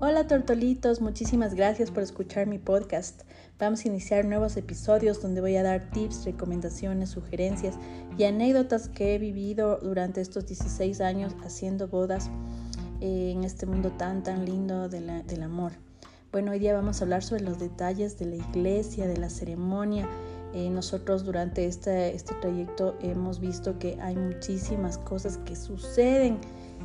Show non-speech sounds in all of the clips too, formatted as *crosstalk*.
Hola tortolitos, muchísimas gracias por escuchar mi podcast. Vamos a iniciar nuevos episodios donde voy a dar tips, recomendaciones, sugerencias y anécdotas que he vivido durante estos 16 años haciendo bodas eh, en este mundo tan tan lindo del amor. Bueno, hoy día vamos a hablar sobre los detalles de la iglesia, de la ceremonia. Eh, nosotros durante este, este trayecto hemos visto que hay muchísimas cosas que suceden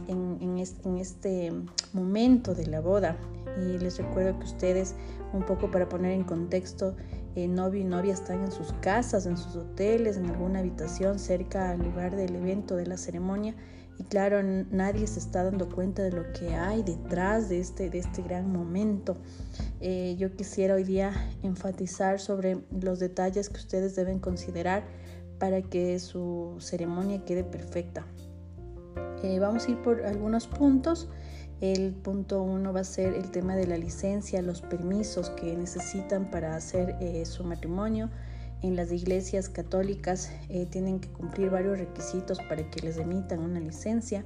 en, este, momento de la boda. Y les recuerdo que ustedes, un poco para poner en contexto, eh, novio y novia están en sus casas, en sus hoteles, en alguna habitación cerca al lugar del evento, de la ceremonia. Y claro, nadie se está dando cuenta de lo que hay detrás de este, de este gran momento. Eh, yo quisiera hoy día enfatizar sobre los detalles que ustedes deben considerar para que su ceremonia quede perfecta. Eh, vamos a ir por algunos puntos. El punto uno va a ser el tema de la licencia, los permisos que necesitan para hacer eh, su matrimonio. En las iglesias católicas eh, tienen que cumplir varios requisitos para que les emitan una licencia.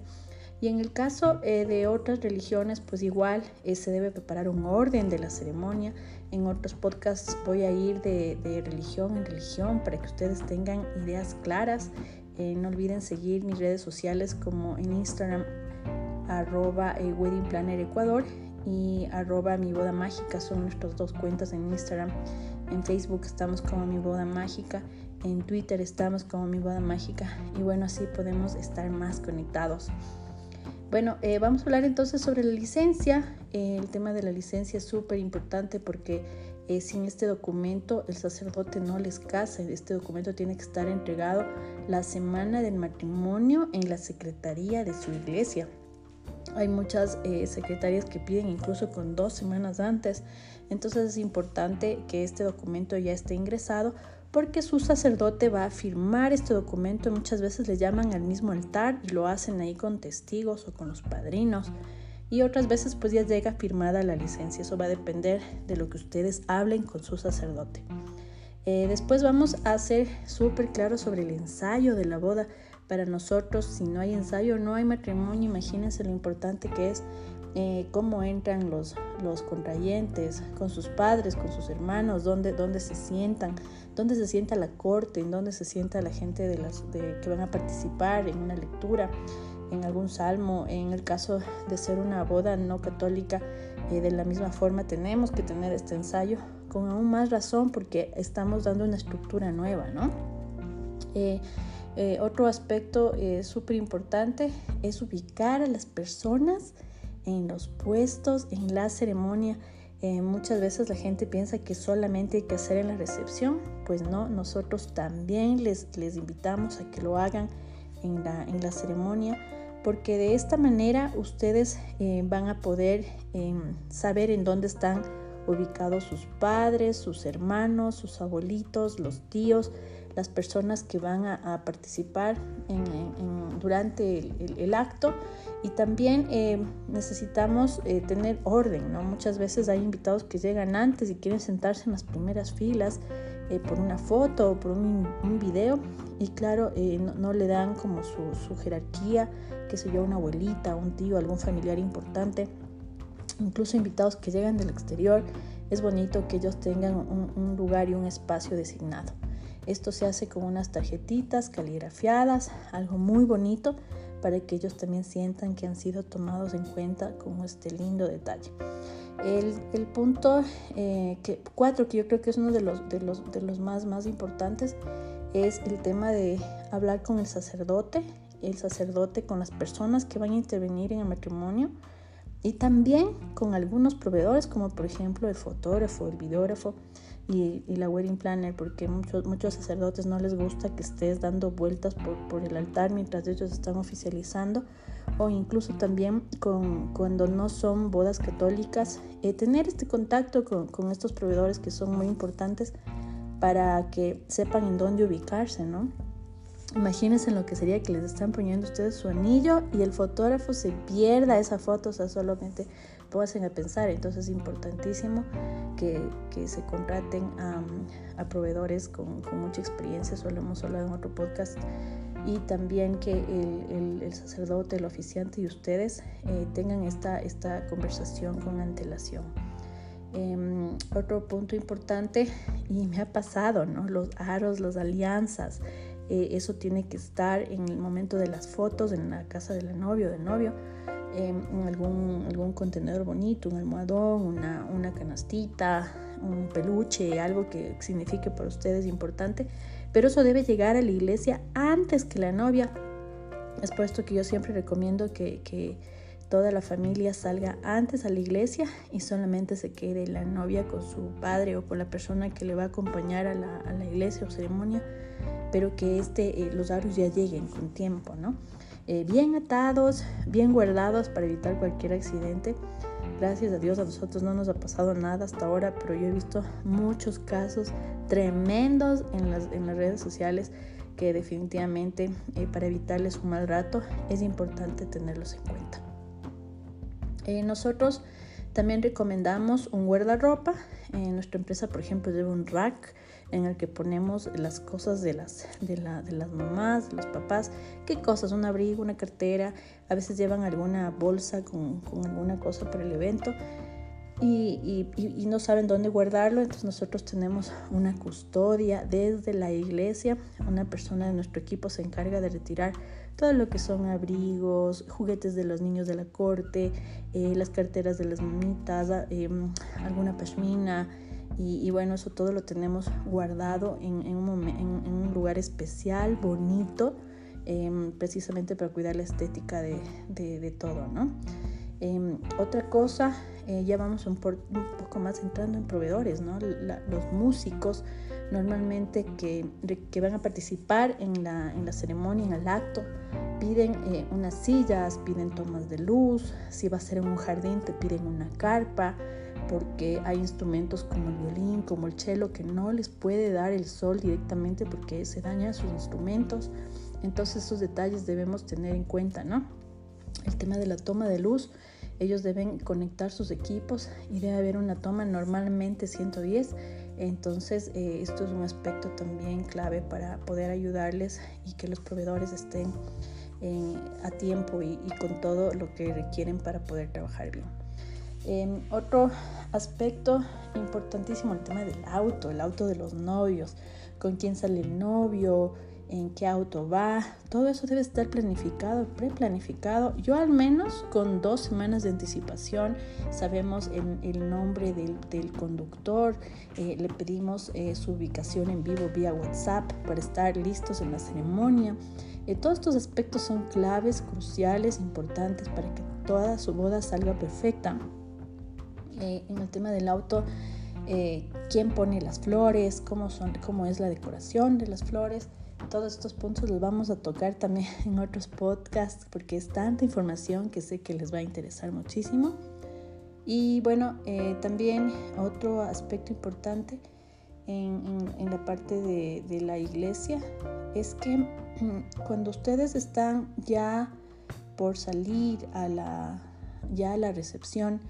Y en el caso de otras religiones, pues igual se debe preparar un orden de la ceremonia. En otros podcasts voy a ir de religión en religión para que ustedes tengan ideas claras eh, no olviden seguir mis redes sociales como en Instagram arroba eh, Wedding Planner Ecuador y arroba mi boda mágica son nuestras dos cuentas en Instagram. En Facebook estamos como mi boda mágica, en Twitter estamos como mi boda mágica y bueno, así podemos estar más conectados. Bueno, eh, vamos a hablar entonces sobre la licencia. el tema de la licencia es súper importante porque eh, sin este documento el sacerdote no les casa. Este documento tiene que estar entregado la semana del matrimonio en la secretaría de su iglesia. Hay muchas eh, secretarias que piden incluso con dos semanas antes. Entonces es importante que este documento ya esté ingresado porque su sacerdote va a firmar este documento. Muchas veces le llaman al mismo altar y lo hacen ahí con testigos o con los padrinos y otras veces pues ya llega firmada la licencia. Eso va a depender de lo que ustedes hablen con su sacerdote. Eh, después vamos a hacer súper claro sobre el ensayo de la boda. Para nosotros, si no hay ensayo, no hay matrimonio. Imagínense lo importante que es eh, cómo entran los, los contrayentes con sus padres, con sus hermanos, dónde, dónde se sientan, dónde se sienta la corte, en dónde se sienta la gente de las, que van a participar en una lectura en algún salmo. En el caso de ser una boda no católica, eh, de la misma forma tenemos que tener este ensayo con aún más razón porque estamos dando una estructura nueva, ¿no? Eh, eh, otro aspecto súper importante es ubicar a las personas en los puestos, en la ceremonia. muchas veces la gente piensa que solamente hay que hacer en la recepción, pues no, nosotros también les, les invitamos a que lo hagan en la, en la ceremonia porque de esta manera ustedes eh, van a poder em, saber en dónde están ubicados sus padres, sus hermanos, sus abuelitos, los tíos, las personas que van a, participar durante el, acto y también em, necesitamos eh, tener orden, ¿no? Muchas veces hay invitados que llegan antes y quieren sentarse en las primeras filas eh, por una foto o por un, video y claro, eh, no, le dan como su, jerarquía, que sé yo, una abuelita, un tío, algún familiar importante, incluso invitados que llegan del exterior, es bonito que ellos tengan un, lugar y un espacio designado. Esto se hace con unas tarjetitas caligrafiadas, algo muy bonito para que ellos también sientan que han sido tomados en cuenta como este lindo detalle. El, punto eh, que, cuatro, que yo creo que es uno de los, de los, de los más, más importantes, es el tema de hablar con el sacerdote, el sacerdote con las personas que van a intervenir en el matrimonio y también con algunos proveedores como por ejemplo el fotógrafo, el videógrafo y, la wedding planner porque muchos, muchos sacerdotes no les gusta que estés dando vueltas por, por el altar mientras ellos están oficializando o incluso también con, cuando no son bodas católicas, eh, tener este contacto con, con, estos proveedores que son muy importantes para que sepan en dónde ubicarse, ¿no? Imagínense lo que sería que les están poniendo ustedes su anillo y el fotógrafo se pierda esa foto, o sea, solamente pónganse a pensar. Entonces es importantísimo que, que se contraten a, a proveedores con, con, mucha experiencia, eso lo hemos hablado en otro podcast y también que el, sacerdote, el oficiante y ustedes eh, tengan esta, esta conversación con antelación. Em, otro punto importante, y me ha pasado, ¿no? Los aros, las alianzas, eh, eso tiene que estar en el momento de las fotos, en la casa de la novia o del novio, em, en algún, algún contenedor bonito, un almohadón, una, una canastita, un peluche, algo que signifique para ustedes importante, pero eso debe llegar a la iglesia antes que la novia. Es por esto que yo siempre recomiendo que, que toda la familia salga antes a la iglesia y solamente se quede la novia con su padre o con la persona que le va a acompañar a la, iglesia o ceremonia, pero que este, eh, los aros ya lleguen con tiempo, ¿no? Eh, bien atados, bien guardados para evitar cualquier accidente. Gracias a Dios a nosotros no nos ha pasado nada hasta ahora, pero yo he visto muchos casos tremendos en las, en las redes sociales que definitivamente eh, para evitarles un mal rato es importante tenerlos en cuenta. Eh, nosotros también recomendamos un guardarropa. En nuestra empresa, por ejemplo, lleva un rack en el que ponemos las cosas de las, de, la, de las mamás, de los papás. ¿Qué cosas? Un abrigo, una cartera. A veces llevan alguna bolsa con alguna cosa para el evento. Y, no saben dónde guardarlo, entonces nosotros tenemos una custodia desde la iglesia. Una persona de nuestro equipo se encarga de retirar todo lo que son abrigos, juguetes de los niños de la corte, eh, las carteras de las mamitas, ah, em, alguna pashmina. Y, bueno, eso todo lo tenemos guardado en, un, lugar especial, bonito, em, precisamente para cuidar la estética de, todo, ¿no? Em, otra cosa, eh, ya vamos un, poco más entrando en proveedores, ¿no? los músicos normalmente que, que van a participar en la, en la, ceremonia, en el acto, piden eh, unas sillas, piden tomas de luz, si va a ser en un jardín te piden una carpa, porque hay instrumentos como el violín, como el cello, que no les puede dar el sol directamente porque se dañan sus instrumentos. Entonces esos detalles debemos tener en cuenta, ¿no? El tema de la toma de luz, ellos deben conectar sus equipos y debe haber una toma normalmente 110 entonces, eh, esto es un aspecto también clave para poder ayudarles y que los proveedores estén eh, a tiempo y, con todo lo que requieren para poder trabajar bien. Em, otro aspecto importantísimo, el tema del auto, el auto de los novios, con quién sale el novio, en qué auto va, todo eso debe estar planificado, preplanificado. Yo al menos con dos semanas de anticipación sabemos el, nombre del, conductor, eh, le pedimos eh, su ubicación en vivo vía WhatsApp para estar listos en la ceremonia. Eh, todos estos aspectos son claves, cruciales, importantes para que toda su boda salga perfecta. en el tema del auto, quién pone las flores, cómo, son, cómo es la decoración de las flores. Todos estos puntos los vamos a tocar también *laughs* en otros podcasts porque es tanta información que sé que les va a interesar muchísimo. Y bueno, eh, también otro aspecto importante en, la parte de, la iglesia es que *clears throat* cuando ustedes están ya por salir a la, ya a la recepción,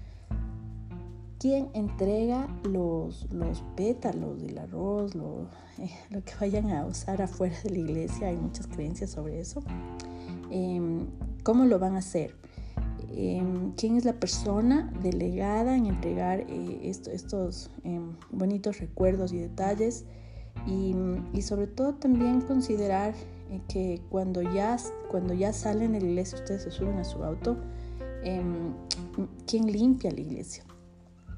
¿Quién entrega los, los pétalos del arroz, lo, eh, *laughs* lo, que vayan a usar afuera de la iglesia? Hay muchas creencias sobre eso. Em, ¿Cómo lo van a hacer? Em, ¿Quién es la persona delegada en entregar eh, estos em, bonitos recuerdos y detalles? Y, y sobre todo también considerar eh, que cuando ya, cuando ya salen de la iglesia, ustedes se suben a su auto, ¿quién limpia la iglesia?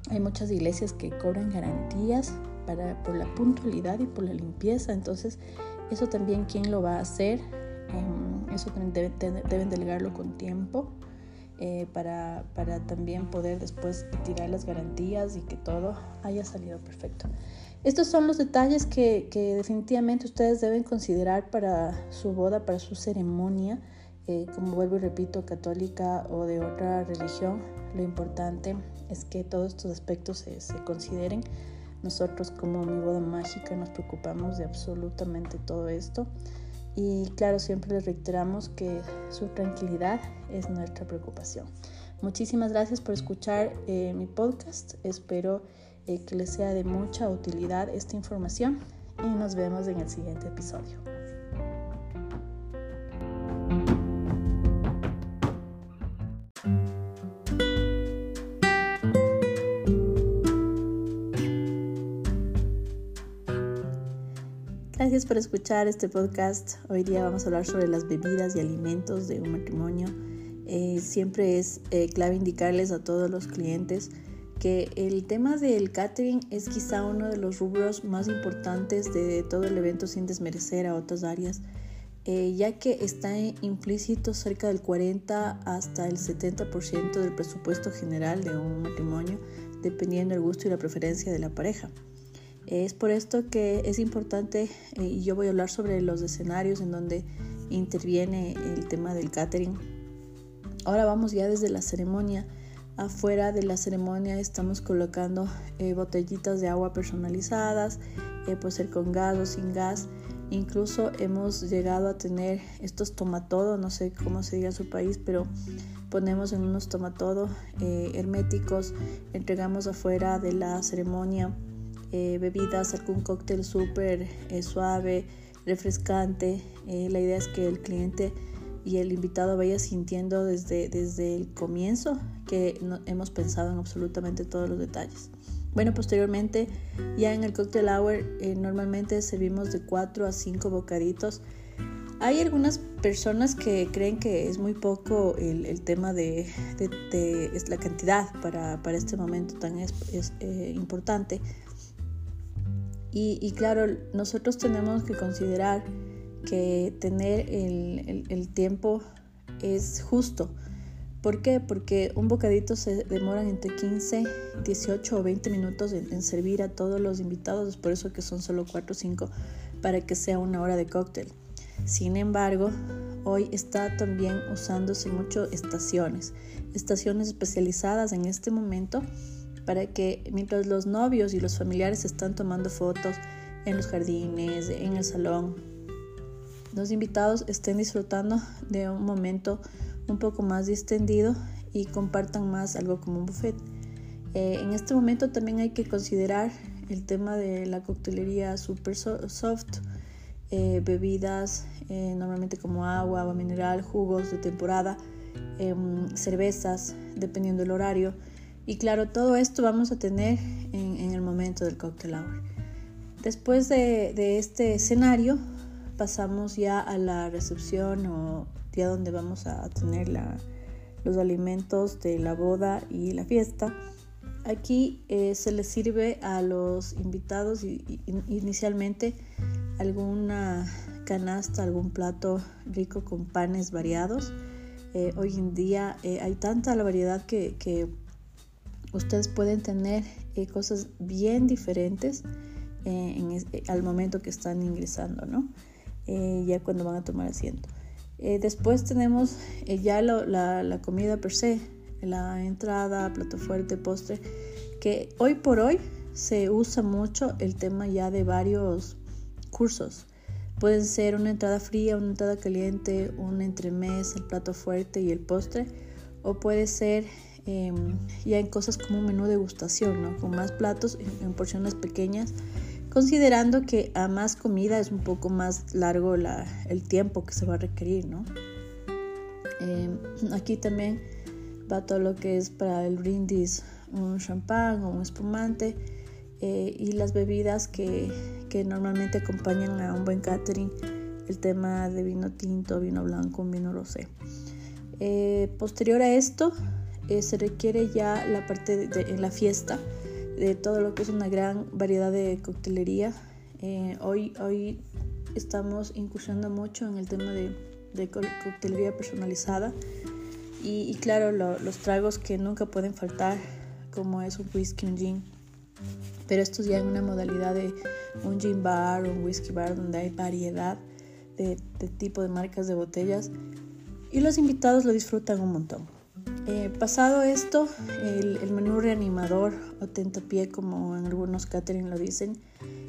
Hay muchas iglesias que cobran garantías para, por la puntualidad y por la limpieza. Entonces, eso también, ¿quién lo va a hacer? Em, eso deben, deben delegarlo con tiempo eh, para, para también poder después tirar las garantías y que todo haya salido perfecto. Estos son los detalles que, que, definitivamente ustedes deben considerar para su boda, para su ceremonia, eh, como vuelvo y repito, católica o de otra religión. Lo importante es que todos estos aspectos se, consideren. Nosotros como mi boda mágica nos preocupamos de absolutamente todo esto. Y claro, siempre les reiteramos que su tranquilidad es nuestra preocupación. Muchísimas gracias por escuchar eh, mi podcast. Espero eh, que les sea de mucha utilidad esta información y nos vemos en el siguiente episodio. Gracias por escuchar este podcast. Hoy día vamos a hablar sobre las bebidas y alimentos de un matrimonio. Eh, siempre es eh, clave indicarles a todos los clientes que el tema del catering es quizá uno de los rubros más importantes de todo el evento sin desmerecer a otras áreas, eh, ya que está implícito cerca del 40 hasta el 70% del presupuesto general de un matrimonio, dependiendo del gusto y la preferencia de la pareja. Es por esto que es importante, eh, y yo voy a hablar sobre los escenarios en donde interviene el tema del catering. Ahora vamos ya desde la ceremonia. Afuera de la ceremonia estamos colocando eh, botellitas de agua personalizadas, eh, puede ser con gas o sin gas. Incluso hemos llegado a tener estos tomatodo, no sé cómo se diga en su país, pero ponemos en unos tomatodo herméticos, entregamos afuera de la ceremonia eh, bebidas, algún cóctel súper eh, suave, refrescante. Eh, la idea es que el cliente y el invitado vaya sintiendo desde, desde el comienzo que hemos pensado en absolutamente todos los detalles. Bueno, posteriormente, ya en el cocktail hour, normalmente servimos de 4 a 5 bocaditos. Hay algunas personas que creen que es muy poco el, tema de, de, la cantidad para, para, este momento tan es, importante. Y, claro, nosotros tenemos que considerar que tener el, tiempo es justo. ¿Por qué? Porque un bocadito se demora entre 15, 18 o 20 minutos en, servir a todos los invitados, es por eso que son solo 4 o 5 para que sea una hora de cóctel. Sin embargo, hoy está también usándose mucho estaciones, estaciones especializadas en este momento para que mientras los novios y los familiares están tomando fotos en los jardines, en el salón, los invitados estén disfrutando de un momento un poco más distendido y compartan más algo como un buffet. Eh, en este momento también hay que considerar el tema de la coctelería super soft, eh, bebidas eh, normalmente como agua, agua mineral, jugos de temporada, em, cervezas, dependiendo del horario. Y claro, todo esto vamos a tener en, el momento del cocktail hour. Después de, este escenario, pasamos ya a la recepción o día donde vamos a tener los alimentos de la boda y la fiesta. Aquí eh, se les sirve a los invitados inicialmente alguna canasta, algún plato rico con panes variados. Eh, hoy en día eh, hay tanta la variedad que ustedes pueden tener eh, cosas bien diferentes eh, eh, al momento que están ingresando, ¿no? ya cuando van a tomar asiento. después tenemos ya la, la, comida per se, la entrada, plato fuerte, postre, que hoy por hoy se usa mucho el tema ya de varios cursos. Pueden ser una entrada fría, una entrada caliente, un entremés, el plato fuerte y el postre, o puede ser Em, ya en cosas como un menú degustación, ¿no? con más platos en, porciones pequeñas, considerando que a más comida es un poco más largo el tiempo que se va a requerir. ¿no? Em, aquí también va todo lo que es para el brindis, un champán o un espumante eh, y las bebidas que, que normalmente acompañan a un buen catering, el tema de vino tinto, vino blanco, vino rosé. Eh, posterior a esto, eh, se requiere ya la parte de, en la fiesta de todo lo que es una gran variedad de coctelería. Eh, hoy, hoy estamos incursionando mucho en el tema de, de coctelería personalizada y, claro, los tragos que nunca pueden faltar, como es un whisky, un gin. Pero esto es ya en una modalidad de un gin bar un whisky bar donde hay variedad de, de tipo de marcas de botellas y los invitados lo disfrutan un montón. Eh, pasado esto, el, menú reanimador o tentapié, como en algunos catering lo dicen,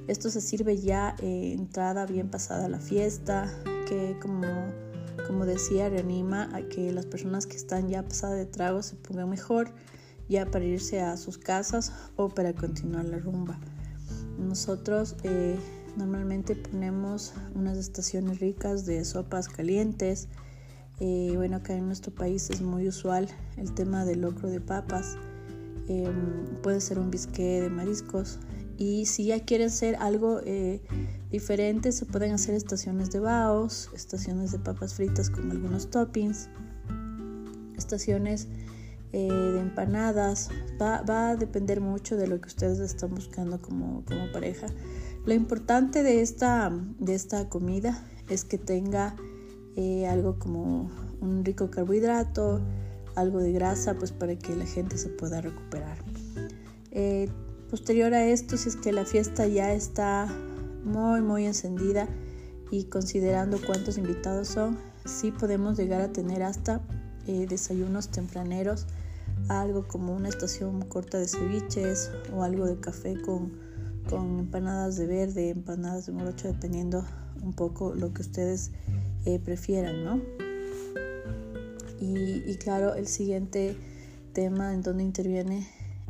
esto se sirve ya eh, entrada bien pasada la fiesta, que como, como decía, reanima a que las personas que están ya pasadas de trago se pongan mejor, ya para irse a sus casas o para continuar la rumba. Nosotros eh, normalmente ponemos unas estaciones ricas de sopas calientes, bueno, acá en nuestro país es muy usual el tema del locro de papas. Em, puede ser un bisque de mariscos Y si ya quieren hacer algo eh, diferente, se pueden hacer estaciones de baos, estaciones de papas fritas con algunos toppings, estaciones eh, de empanadas. Va, a depender mucho de lo que ustedes están buscando como, pareja. Lo importante de esta, de esta comida es que tenga eh, algo como un rico carbohidrato, algo de grasa, pues para que la gente se pueda recuperar. Eh, posterior a esto, si es que la fiesta ya está muy, muy encendida y considerando cuántos invitados son, sí podemos llegar a tener hasta eh, desayunos tempraneros, algo como una estación corta de ceviches o algo de café con, con empanadas de verde, empanadas de morocho, dependiendo un poco lo que ustedes eh, prefieran, ¿no? Y, claro, el siguiente tema en donde interviene,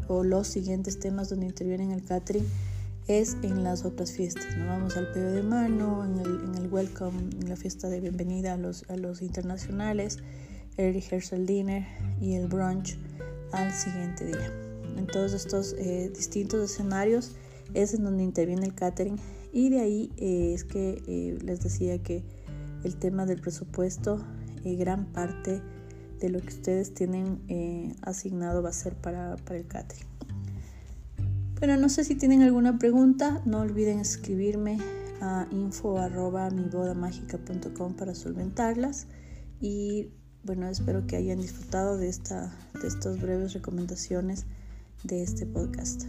o los siguientes temas donde interviene el catering, es en las otras fiestas. ¿no? Vamos al peo de mano, en el, en el welcome, en la fiesta de bienvenida a los, a los internacionales, el rehearsal dinner y el brunch al siguiente día. En todos estos eh, distintos escenarios es en donde interviene el catering y de ahí eh, es que eh, les decía que el tema del presupuesto, gran parte de lo que ustedes tienen eh, asignado va a ser para, el catering. Pero no sé si tienen alguna pregunta, no olviden escribirme a info para solventarlas y bueno, espero que hayan disfrutado de, esta, de estas breves recomendaciones de este podcast.